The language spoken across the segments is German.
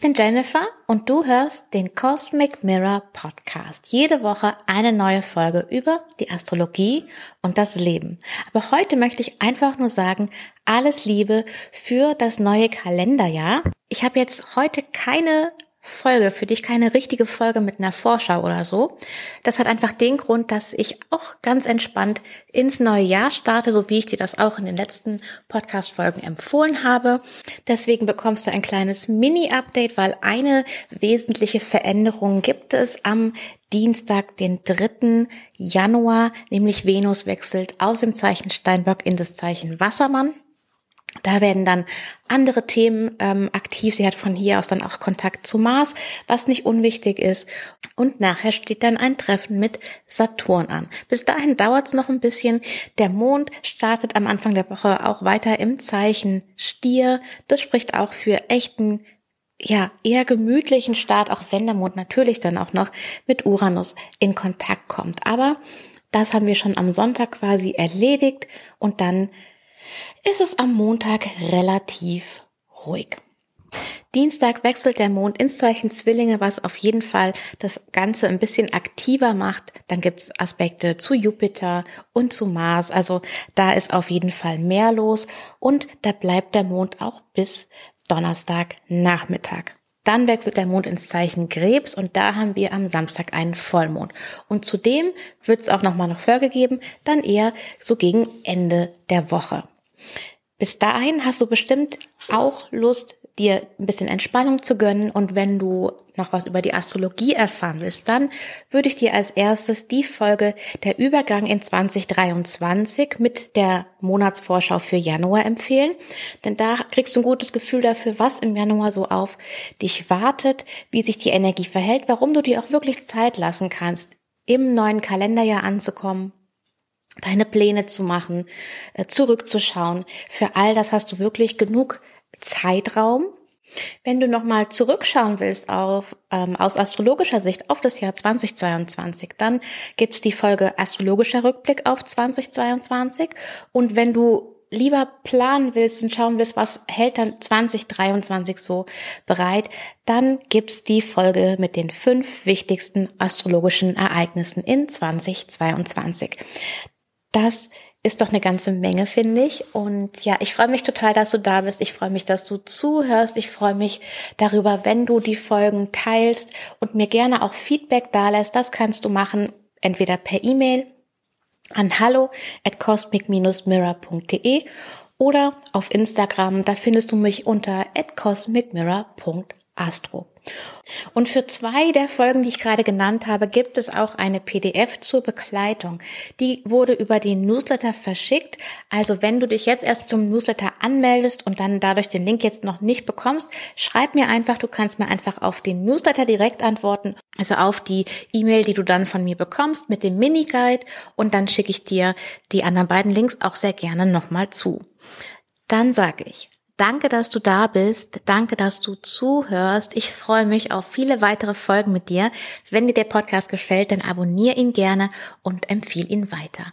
bin Jennifer und du hörst den Cosmic Mirror Podcast. Jede Woche eine neue Folge über die Astrologie und das Leben. Aber heute möchte ich einfach nur sagen, alles Liebe für das neue Kalenderjahr. Ich habe jetzt heute keine Folge, für dich keine richtige Folge mit einer Vorschau oder so. Das hat einfach den Grund, dass ich auch ganz entspannt ins neue Jahr starte, so wie ich dir das auch in den letzten Podcast-Folgen empfohlen habe. Deswegen bekommst du ein kleines Mini-Update, weil eine wesentliche Veränderung gibt es am Dienstag, den 3. Januar, nämlich Venus wechselt aus dem Zeichen Steinbock in das Zeichen Wassermann. Da werden dann andere Themen ähm, aktiv. Sie hat von hier aus dann auch Kontakt zu Mars, was nicht unwichtig ist. Und nachher steht dann ein Treffen mit Saturn an. Bis dahin dauert es noch ein bisschen. Der Mond startet am Anfang der Woche auch weiter im Zeichen Stier. Das spricht auch für echten ja, eher gemütlichen Start, auch wenn der Mond natürlich dann auch noch mit Uranus in Kontakt kommt. Aber das haben wir schon am Sonntag quasi erledigt und dann ist es am Montag relativ ruhig. Dienstag wechselt der Mond ins Zeichen Zwillinge, was auf jeden Fall das Ganze ein bisschen aktiver macht. Dann gibt es Aspekte zu Jupiter und zu Mars. Also da ist auf jeden Fall mehr los. Und da bleibt der Mond auch bis Donnerstag Nachmittag. Dann wechselt der Mond ins Zeichen Krebs und da haben wir am Samstag einen Vollmond. Und zudem wird es auch nochmal noch Folge geben, dann eher so gegen Ende der Woche. Bis dahin hast du bestimmt auch Lust, dir ein bisschen Entspannung zu gönnen. Und wenn du noch was über die Astrologie erfahren willst, dann würde ich dir als erstes die Folge der Übergang in 2023 mit der Monatsvorschau für Januar empfehlen. Denn da kriegst du ein gutes Gefühl dafür, was im Januar so auf dich wartet, wie sich die Energie verhält, warum du dir auch wirklich Zeit lassen kannst, im neuen Kalenderjahr anzukommen deine Pläne zu machen, äh, zurückzuschauen. Für all das hast du wirklich genug Zeitraum. Wenn du nochmal zurückschauen willst auf, ähm, aus astrologischer Sicht auf das Jahr 2022, dann gibt's die Folge Astrologischer Rückblick auf 2022. Und wenn du lieber planen willst und schauen willst, was hält dann 2023 so bereit, dann gibt's die Folge mit den fünf wichtigsten astrologischen Ereignissen in 2022. Das ist doch eine ganze Menge, finde ich. Und ja, ich freue mich total, dass du da bist. Ich freue mich, dass du zuhörst. Ich freue mich darüber, wenn du die Folgen teilst und mir gerne auch Feedback dalässt. Das kannst du machen, entweder per E-Mail an hallo at cosmic-mirror.de oder auf Instagram. Da findest du mich unter at cosmicmirror.astro. Und für zwei der Folgen, die ich gerade genannt habe, gibt es auch eine PDF zur Begleitung. Die wurde über den Newsletter verschickt. Also wenn du dich jetzt erst zum Newsletter anmeldest und dann dadurch den Link jetzt noch nicht bekommst, schreib mir einfach, du kannst mir einfach auf den Newsletter direkt antworten, also auf die E-Mail, die du dann von mir bekommst mit dem Mini-Guide und dann schicke ich dir die anderen beiden Links auch sehr gerne nochmal zu. Dann sage ich Danke, dass du da bist. Danke, dass du zuhörst. Ich freue mich auf viele weitere Folgen mit dir. Wenn dir der Podcast gefällt, dann abonniere ihn gerne und empfehle ihn weiter.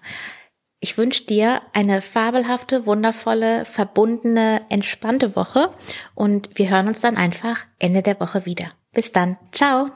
Ich wünsche dir eine fabelhafte, wundervolle, verbundene, entspannte Woche und wir hören uns dann einfach Ende der Woche wieder. Bis dann. Ciao.